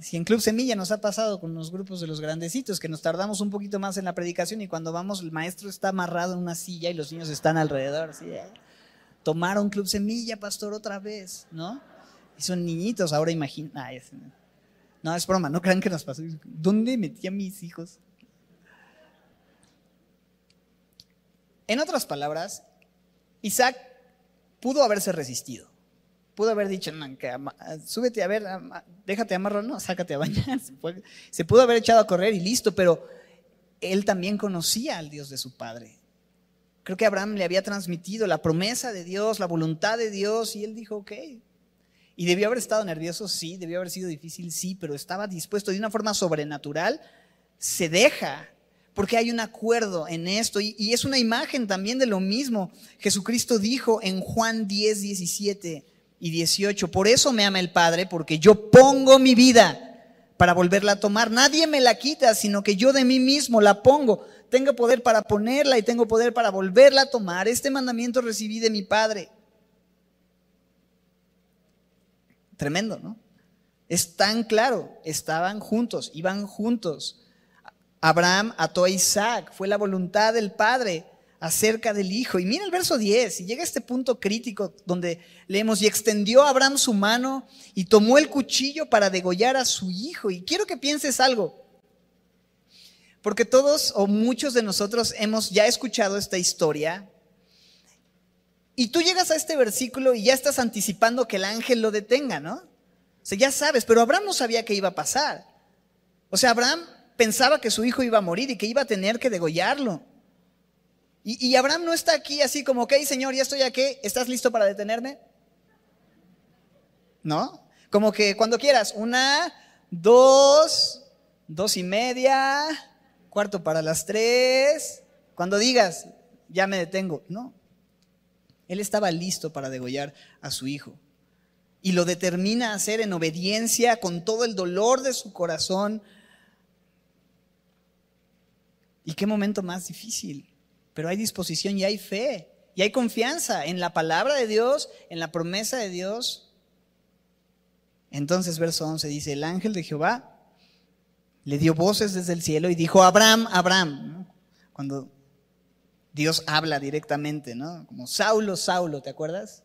[SPEAKER 1] Si en Club Semilla nos ha pasado con los grupos de los grandecitos, que nos tardamos un poquito más en la predicación y cuando vamos el maestro está amarrado en una silla y los niños están alrededor. Tomaron Club Semilla, pastor, otra vez, ¿no? Y son niñitos, ahora imagina. No, es broma, no crean que nos pasó. ¿Dónde metí a mis hijos? En otras palabras, Isaac pudo haberse resistido. Pudo haber dicho, súbete a ver, déjate amarrar, no, sácate a bañar. (laughs) Se pudo haber echado a correr y listo, pero él también conocía al Dios de su padre. Creo que Abraham le había transmitido la promesa de Dios, la voluntad de Dios, y él dijo, ok. Y debió haber estado nervioso, sí, debió haber sido difícil, sí, pero estaba dispuesto de una forma sobrenatural, se deja, porque hay un acuerdo en esto, y, y es una imagen también de lo mismo. Jesucristo dijo en Juan 10, 17, y 18. Por eso me ama el Padre, porque yo pongo mi vida para volverla a tomar. Nadie me la quita, sino que yo de mí mismo la pongo. Tengo poder para ponerla y tengo poder para volverla a tomar. Este mandamiento recibí de mi Padre. Tremendo, ¿no? Es tan claro, estaban juntos, iban juntos. Abraham ató a Isaac, fue la voluntad del Padre acerca del Hijo. Y mira el verso 10, y llega este punto crítico donde leemos, y extendió a Abraham su mano y tomó el cuchillo para degollar a su Hijo. Y quiero que pienses algo, porque todos o muchos de nosotros hemos ya escuchado esta historia. Y tú llegas a este versículo y ya estás anticipando que el ángel lo detenga, ¿no? O sea, ya sabes, pero Abraham no sabía qué iba a pasar. O sea, Abraham pensaba que su hijo iba a morir y que iba a tener que degollarlo. Y, Abraham no está aquí así como, ok, Señor, ya estoy aquí, ¿estás listo para detenerme? ¿No? Como que cuando quieras, una, dos, dos y media, cuarto para las tres, cuando digas, ya me detengo. No. Él estaba listo para degollar a su hijo. Y lo determina a hacer en obediencia con todo el dolor de su corazón. ¿Y qué momento más difícil? Pero hay disposición y hay fe y hay confianza en la palabra de Dios, en la promesa de Dios. Entonces, verso 11 dice, el ángel de Jehová le dio voces desde el cielo y dijo, Abraham, Abraham, cuando Dios habla directamente, ¿no? Como Saulo, Saulo, ¿te acuerdas?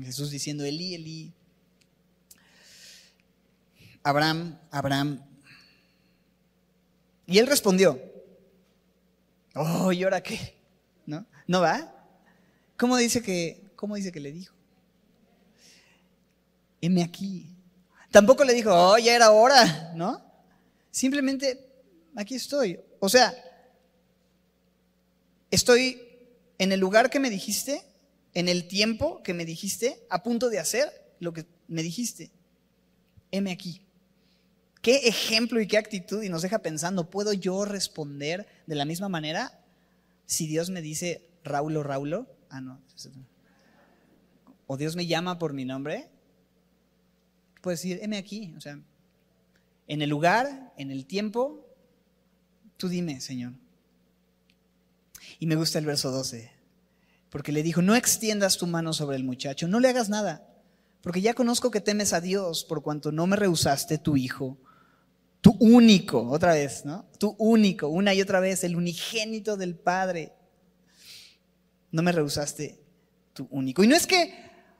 [SPEAKER 1] Jesús diciendo, Elí, Elí. Abraham, Abraham. Y él respondió, Oh, ¿y ahora qué? ¿No? ¿No va? ¿Cómo dice que, cómo dice que le dijo? Heme aquí. Tampoco le dijo, oh, ya era hora, ¿no? Simplemente, aquí estoy. O sea, estoy en el lugar que me dijiste, en el tiempo que me dijiste, a punto de hacer lo que me dijiste. Heme aquí. Qué ejemplo y qué actitud y nos deja pensando, ¿puedo yo responder de la misma manera si Dios me dice Raulo, Raulo? Ah, no. O Dios me llama por mi nombre. Puedes decir, heme aquí, o sea, en el lugar, en el tiempo, tú dime, Señor. Y me gusta el verso 12, porque le dijo, no extiendas tu mano sobre el muchacho, no le hagas nada, porque ya conozco que temes a Dios por cuanto no me rehusaste tu hijo tu único, otra vez, ¿no? Tu único, una y otra vez, el unigénito del Padre. No me rehusaste tu único. Y no es que,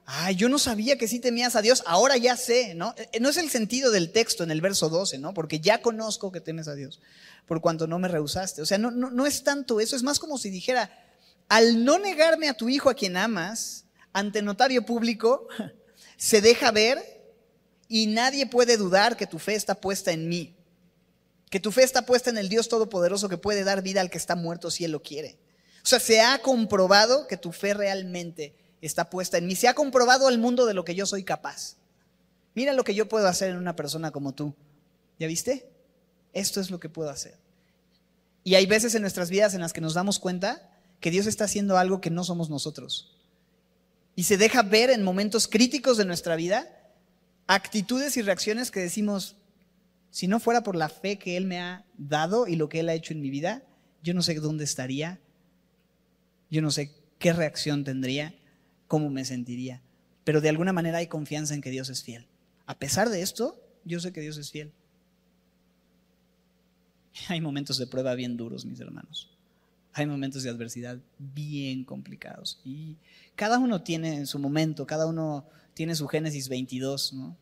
[SPEAKER 1] ay, yo no sabía que sí temías a Dios, ahora ya sé, ¿no? Eh, no es el sentido del texto en el verso 12, ¿no? Porque ya conozco que temes a Dios, por cuanto no me rehusaste. O sea, no, no, no es tanto eso, es más como si dijera, al no negarme a tu hijo a quien amas, ante notario público, (laughs) se deja ver y nadie puede dudar que tu fe está puesta en mí, que tu fe está puesta en el Dios Todopoderoso que puede dar vida al que está muerto si Él lo quiere. O sea, se ha comprobado que tu fe realmente está puesta en mí, se ha comprobado al mundo de lo que yo soy capaz. Mira lo que yo puedo hacer en una persona como tú. ¿Ya viste? Esto es lo que puedo hacer. Y hay veces en nuestras vidas en las que nos damos cuenta que Dios está haciendo algo que no somos nosotros. Y se deja ver en momentos críticos de nuestra vida actitudes y reacciones que decimos, si no fuera por la fe que Él me ha dado y lo que Él ha hecho en mi vida, yo no sé dónde estaría, yo no sé qué reacción tendría, cómo me sentiría. Pero de alguna manera hay confianza en que Dios es fiel. A pesar de esto, yo sé que Dios es fiel. (laughs) Hay momentos de prueba bien duros, mis hermanos. Hay momentos de adversidad bien complicados. Y cada uno tiene su momento, cada uno tiene su Génesis 22, ¿no?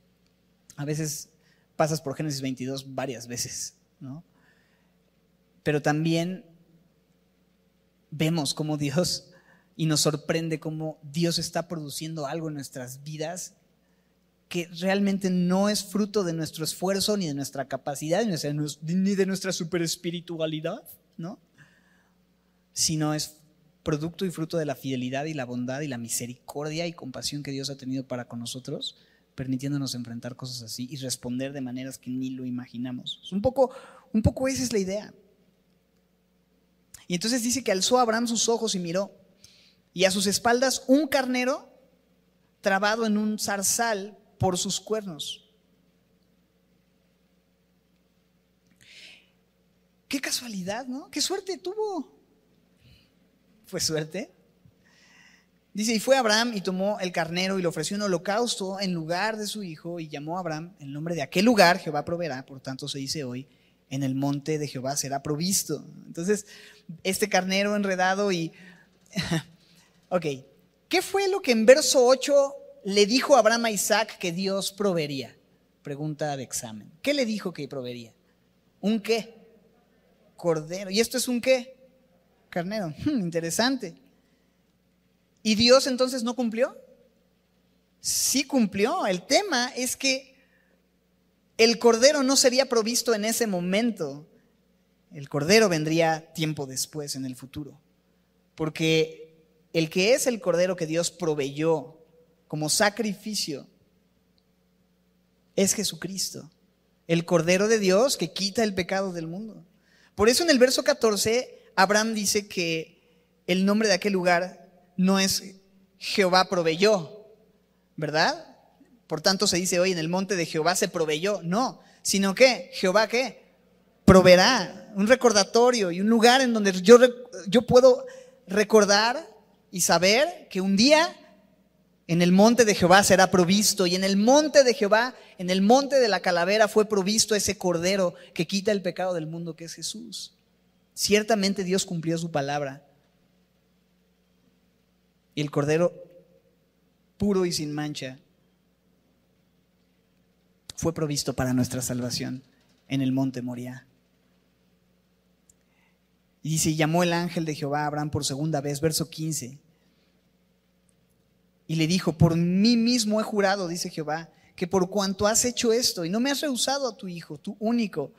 [SPEAKER 1] A veces pasas por Génesis 22 varias veces, ¿no? Pero también vemos cómo Dios, y nos sorprende cómo Dios está produciendo algo en nuestras vidas que realmente no es fruto de nuestro esfuerzo, ni de nuestra capacidad, ni de nuestra super espiritualidad, ¿no? Sino es producto y fruto de la fidelidad y la bondad y la misericordia y compasión que Dios ha tenido para con nosotros, permitiéndonos enfrentar cosas así y responder de maneras que ni lo imaginamos. Un poco, un poco esa es la idea. Y entonces dice que alzó Abraham sus ojos y miró, y a sus espaldas un carnero trabado en un zarzal por sus cuernos. Qué casualidad, ¿no? Qué suerte tuvo fue suerte. Dice, y fue Abraham y tomó el carnero y le ofreció un holocausto en lugar de su hijo y llamó a Abraham el nombre de aquel lugar, Jehová proveerá, por tanto se dice hoy, en el monte de Jehová será provisto. Entonces, este carnero enredado y... (laughs) ok, ¿qué fue lo que en verso 8 le dijo Abraham a Isaac que Dios proveería? Pregunta de examen. ¿Qué le dijo que proveería? ¿Un qué? Cordero. ¿Y esto es un qué? Carnero. (laughs) Hmm, interesante. ¿Y Dios entonces no cumplió? Sí cumplió. El tema es que el cordero no sería provisto en ese momento. El cordero vendría tiempo después, en el futuro. Porque el que es el cordero que Dios proveyó como sacrificio es Jesucristo. El cordero de Dios que quita el pecado del mundo. Por eso en el verso 14 Abraham dice que el nombre de aquel lugar no es Jehová proveyó, ¿verdad? Por tanto se dice hoy en el monte de Jehová se proveyó, no, sino que Jehová qué? Proveerá, un recordatorio y un lugar en donde yo, yo puedo recordar y saber que un día en el monte de Jehová será provisto y en el monte de Jehová, en el monte de la calavera fue provisto ese cordero que quita el pecado del mundo que es Jesús. Ciertamente Dios cumplió su palabra. Y el cordero puro y sin mancha fue provisto para nuestra salvación en el monte Moria. Y dice, llamó el ángel de Jehová a Abraham por segunda vez, verso 15. Y le dijo, por mí mismo he jurado, dice Jehová, que por cuanto has hecho esto y no me has rehusado a tu hijo, tu único,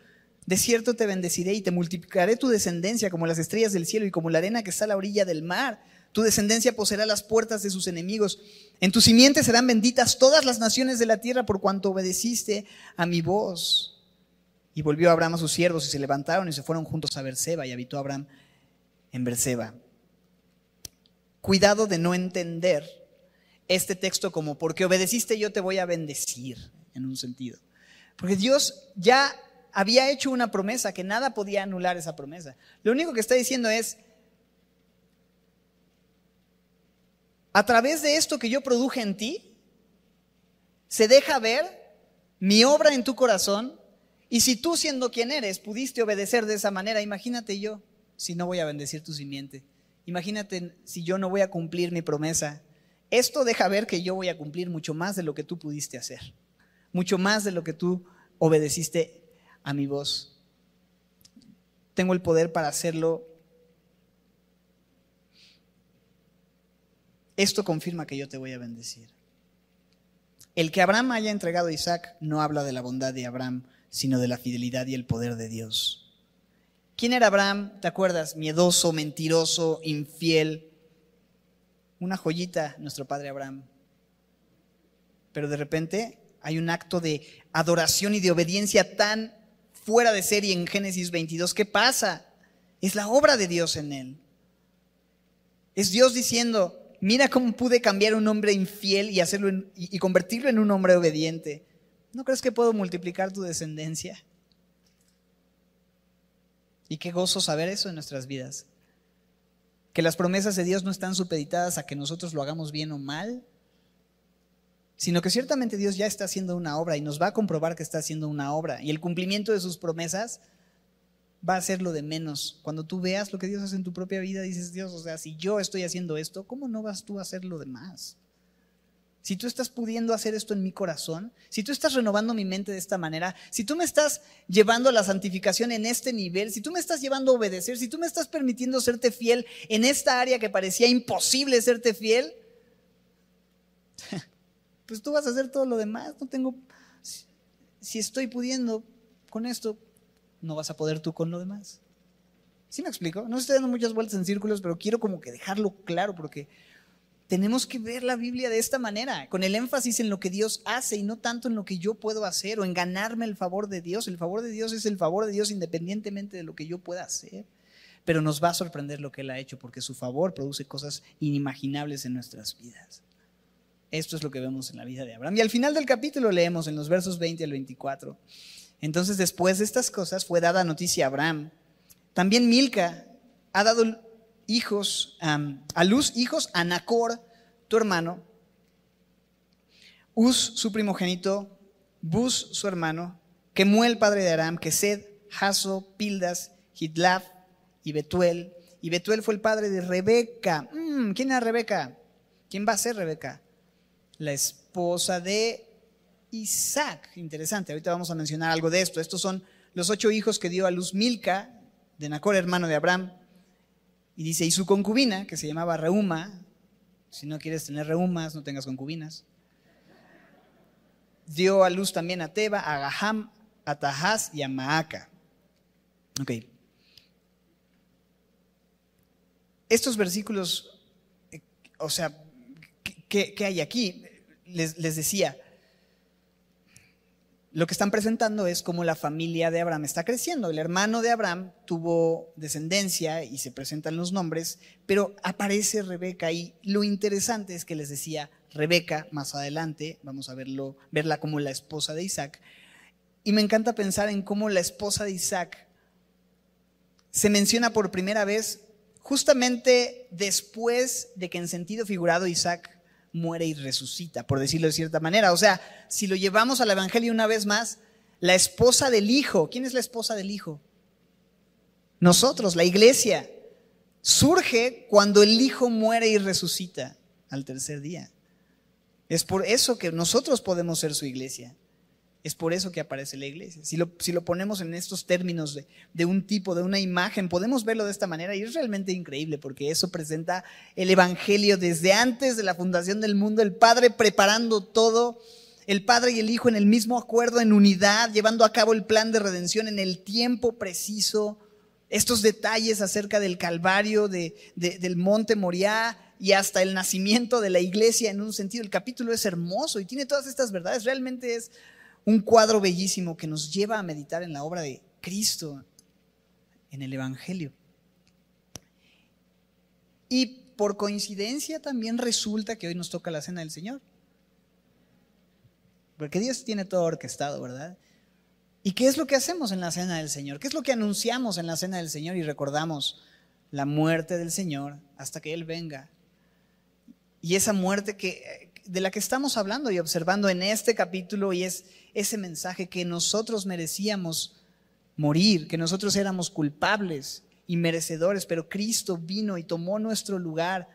[SPEAKER 1] de cierto te bendeciré y te multiplicaré tu descendencia como las estrellas del cielo y como la arena que está a la orilla del mar. Tu descendencia poseerá las puertas de sus enemigos. En tu simiente serán benditas todas las naciones de la tierra por cuanto obedeciste a mi voz. Y volvió Abraham a sus siervos y se levantaron y se fueron juntos a Berseba y habitó Abraham en Berseba. Cuidado de no entender este texto como porque obedeciste yo te voy a bendecir en un sentido. Porque Dios ya había hecho una promesa, que nada podía anular esa promesa. Lo único que está diciendo es, a través de esto que yo produje en ti, se deja ver mi obra en tu corazón, y si tú siendo quien eres pudiste obedecer de esa manera, imagínate yo si no voy a bendecir tu simiente. Imagínate si yo no voy a cumplir mi promesa. Esto deja ver que yo voy a cumplir mucho más de lo que tú pudiste hacer, mucho más de lo que tú obedeciste a mi voz. Tengo el poder para hacerlo. Esto confirma que yo te voy a bendecir. el que Abraham haya entregado a Isaac no habla de la bondad de Abraham, sino de la fidelidad y el poder de Dios. ¿Quién era Abraham? ¿Te acuerdas? Miedoso, mentiroso, infiel. Una joyita, nuestro padre Abraham. Pero de repente hay un acto de adoración y de obediencia tan fuera de serie en Génesis 22. ¿Qué pasa? Es la obra de Dios en él. Es Dios diciendo, mira cómo pude cambiar un hombre infiel y, hacerlo y convertirlo en un hombre obediente. ¿No crees que puedo multiplicar tu descendencia? Y qué gozo saber eso en nuestras vidas. Que las promesas de Dios no están supeditadas a que nosotros lo hagamos bien o mal, sino que ciertamente Dios ya está haciendo una obra y nos va a comprobar que está haciendo una obra. Y el cumplimiento de sus promesas va a ser lo de menos. Cuando tú veas lo que Dios hace en tu propia vida, dices, Dios, o sea, si yo estoy haciendo esto, ¿cómo no vas tú a hacer lo demás? Si tú estás pudiendo hacer esto en mi corazón, si tú estás renovando mi mente de esta manera, si tú me estás llevando a la santificación en este nivel, si tú me estás llevando a obedecer, si tú me estás permitiendo serte fiel en esta área que parecía imposible serte fiel, pues tú vas a hacer todo lo demás. No tengo, si estoy pudiendo con esto, no vas a poder tú con lo demás. ¿Sí me explico? No estoy dando muchas vueltas en círculos, pero quiero como que dejarlo claro porque tenemos que ver la Biblia de esta manera, con el énfasis en lo que Dios hace y no tanto en lo que yo puedo hacer o en ganarme el favor de Dios. El favor de Dios es el favor de Dios independientemente de lo que yo pueda hacer. Pero nos va a sorprender lo que Él ha hecho porque su favor produce cosas inimaginables en nuestras vidas. Esto es lo que vemos en la vida de Abraham. Y al final del capítulo leemos en los versos 20 al 24. Entonces después de estas cosas fue dada noticia a Abraham. También Milca ha dado hijos, a luz hijos a Nacor, tu hermano, Uz, su primogénito, Bus, su hermano, Kemuel, padre de Aram, Kesed, Haso, Pildas, Hidlaf y Betuel. Y Betuel fue el padre de Rebeca. Mm, ¿Quién era Rebeca? ¿Quién va a ser Rebeca? La esposa de Isaac. Interesante, ahorita vamos a mencionar algo de esto. Estos son los ocho hijos que dio a luz Milca, de Nacor, hermano de Abraham. Y dice, y su concubina, que se llamaba Reuma, si no quieres tener reumas, no tengas concubinas, dio a luz también a Teba, a Gaham, a Tahaz y a Maaca. Ok. Estos versículos, eh, o sea, ¿qué, hay aquí? Les, decía, lo que están presentando es cómo la familia de Abraham está creciendo. El hermano de Abraham tuvo descendencia y se presentan los nombres, pero aparece Rebeca y lo interesante es que les decía Rebeca más adelante, vamos a verlo, verla como la esposa de Isaac. Y me encanta pensar en cómo la esposa de Isaac se menciona por primera vez justamente después de que en sentido figurado Isaac muere y resucita, por decirlo de cierta manera. O sea, si lo llevamos al Evangelio una vez más, la esposa del Hijo, ¿quién es la esposa del Hijo? Nosotros, la iglesia, surge cuando el Hijo muere y resucita al tercer día. Es por eso que nosotros podemos ser su iglesia. Es por eso que aparece la iglesia. Si lo, si lo ponemos en estos términos de, de, un tipo, de una imagen, podemos verlo de esta manera y es realmente increíble porque eso presenta el Evangelio desde antes de la fundación del mundo, el Padre preparando todo, el Padre y el Hijo en el mismo acuerdo, en unidad, llevando a cabo el plan de redención en el tiempo preciso. Estos detalles acerca del Calvario, de, del monte Moriah y hasta el nacimiento de la iglesia en un sentido. El capítulo es hermoso y tiene todas estas verdades. Realmente es un cuadro bellísimo que nos lleva a meditar en la obra de Cristo, en el Evangelio. Y por coincidencia también resulta que hoy nos toca la cena del Señor. Porque Dios tiene todo orquestado, ¿verdad? ¿Y qué es lo que hacemos en la cena del Señor? ¿Qué es lo que anunciamos en la cena del Señor y recordamos la muerte del Señor hasta que Él venga? Y esa muerte que, de la que estamos hablando y observando en este capítulo y es ese mensaje que nosotros merecíamos morir, que nosotros éramos culpables y merecedores, pero Cristo vino y tomó nuestro lugar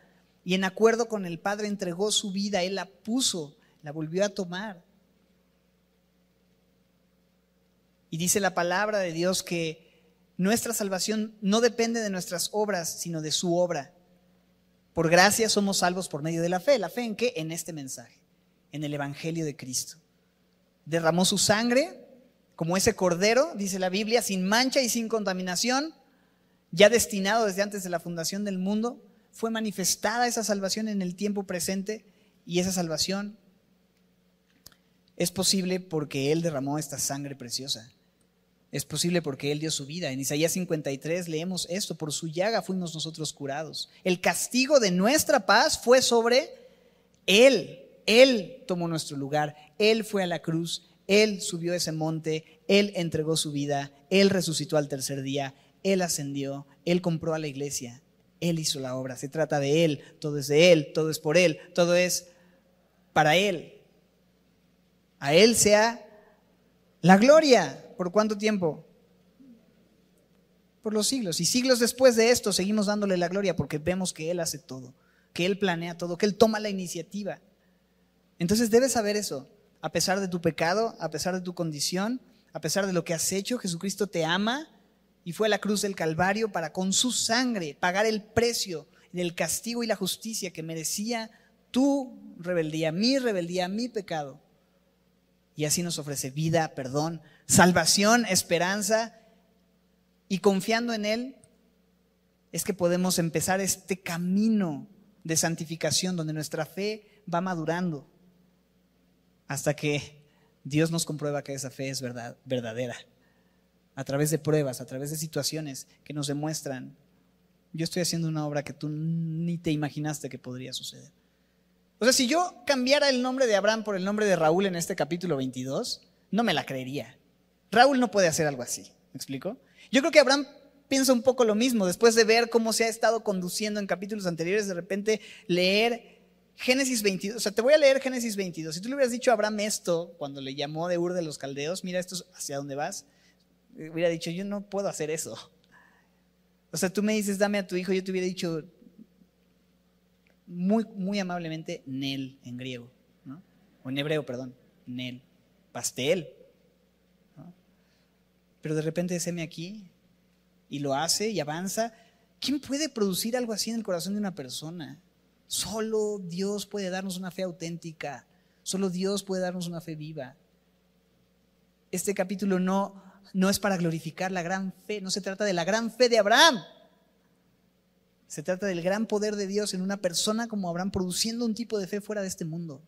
[SPEAKER 1] y en acuerdo con el Padre entregó su vida, Él la puso, la volvió a tomar. Y dice la palabra de Dios que nuestra salvación no depende de nuestras obras, sino de su obra. Por gracia somos salvos por medio de la fe. ¿La fe en qué? En este mensaje en el Evangelio de Cristo. Derramó su sangre como ese cordero, dice la Biblia, sin mancha y sin contaminación, ya destinado desde antes de la fundación del mundo. Fue manifestada esa salvación en el tiempo presente y esa salvación es posible porque Él derramó esta sangre preciosa. Es posible porque Él dio su vida. En Isaías 53 leemos esto, por su llaga fuimos nosotros curados. El castigo de nuestra paz fue sobre Él. Él tomó nuestro lugar. Él fue a la cruz. Él subió ese monte. Él entregó su vida. Él resucitó al tercer día. Él ascendió. Él compró a la iglesia. Él hizo la obra. Se trata de Él. Todo es de Él. Todo es por Él. Todo es para Él. A Él sea la gloria. ¿Por cuánto tiempo? Por los siglos. Y siglos después de esto seguimos dándole la gloria porque vemos que Él hace todo, que Él planea todo, que Él toma la iniciativa. Entonces debes saber eso. A pesar de tu pecado, a pesar de tu condición, a pesar de lo que has hecho, Jesucristo te ama y fue a la cruz del Calvario para con su sangre pagar el precio del castigo y la justicia que merecía tu rebeldía, mi rebeldía, mi pecado. Y así nos ofrece vida, perdón, salvación, esperanza. Y confiando en Él es que podemos empezar este camino de santificación donde nuestra fe va madurando hasta que Dios nos comprueba que esa fe es verdad, verdadera. A través de pruebas, a través de situaciones que nos demuestran, yo estoy haciendo una obra que tú ni te imaginaste que podría suceder. O sea, si yo cambiara el nombre de Abraham por el nombre de Raúl en este capítulo 22, no me la creería. Raúl no puede hacer algo así, ¿me explico? Yo creo que Abraham piensa un poco lo mismo, después de ver cómo se ha estado conduciendo en capítulos anteriores, de repente leer Génesis 22, o sea, te voy a leer Génesis 22. Si tú le hubieras dicho a Abraham esto cuando le llamó de Ur de los Caldeos, mira esto es hacia dónde vas, hubiera dicho, yo no puedo hacer eso. O sea, tú me dices, dame a tu hijo, yo te hubiera dicho, muy, muy amablemente Nel en griego, ¿no? o en hebreo, perdón, Nel, pastel. Pero de repente me aquí y lo hace y avanza. ¿Quién puede producir algo así en el corazón de una persona? Solo Dios puede darnos una fe auténtica. Solo Dios puede darnos una fe viva. Este capítulo no, no es para glorificar la gran fe, no se trata de la gran fe de Abraham. Se trata del gran poder de Dios en una persona como Abraham produciendo un tipo de fe fuera de este mundo.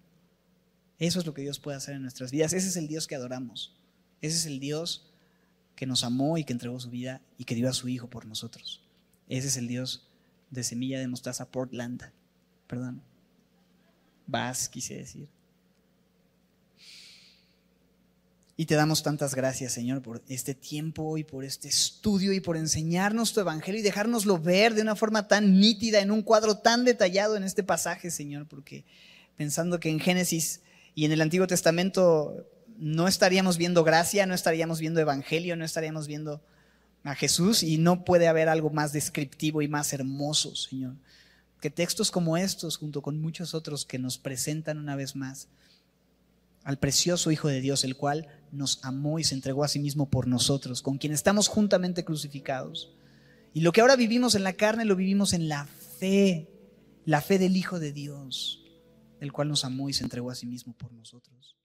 [SPEAKER 1] Eso es lo que Dios puede hacer en nuestras vidas. Ese es el Dios que adoramos. Ese es el Dios que nos amó y que entregó su vida y que dio a su Hijo por nosotros. Ese es el Dios de Semilla de Mostaza Portland. Perdón. Vas, quise decir. Y te damos tantas gracias, Señor, por este tiempo y por este estudio y por enseñarnos tu evangelio y dejárnoslo ver de una forma tan nítida, en un cuadro tan detallado en este pasaje, Señor, porque pensando que en Génesis y en el Antiguo Testamento no estaríamos viendo gracia, no estaríamos viendo evangelio, no estaríamos viendo a Jesús y no puede haber algo más descriptivo y más hermoso, Señor. Que textos como estos, junto con muchos otros que nos presentan una vez más al precioso Hijo de Dios, el cual nos amó y se entregó a sí mismo por nosotros, con quien estamos juntamente crucificados. Y lo que ahora vivimos en la carne lo vivimos en la fe, la fe del Hijo de Dios, el cual nos amó y se entregó a sí mismo por nosotros.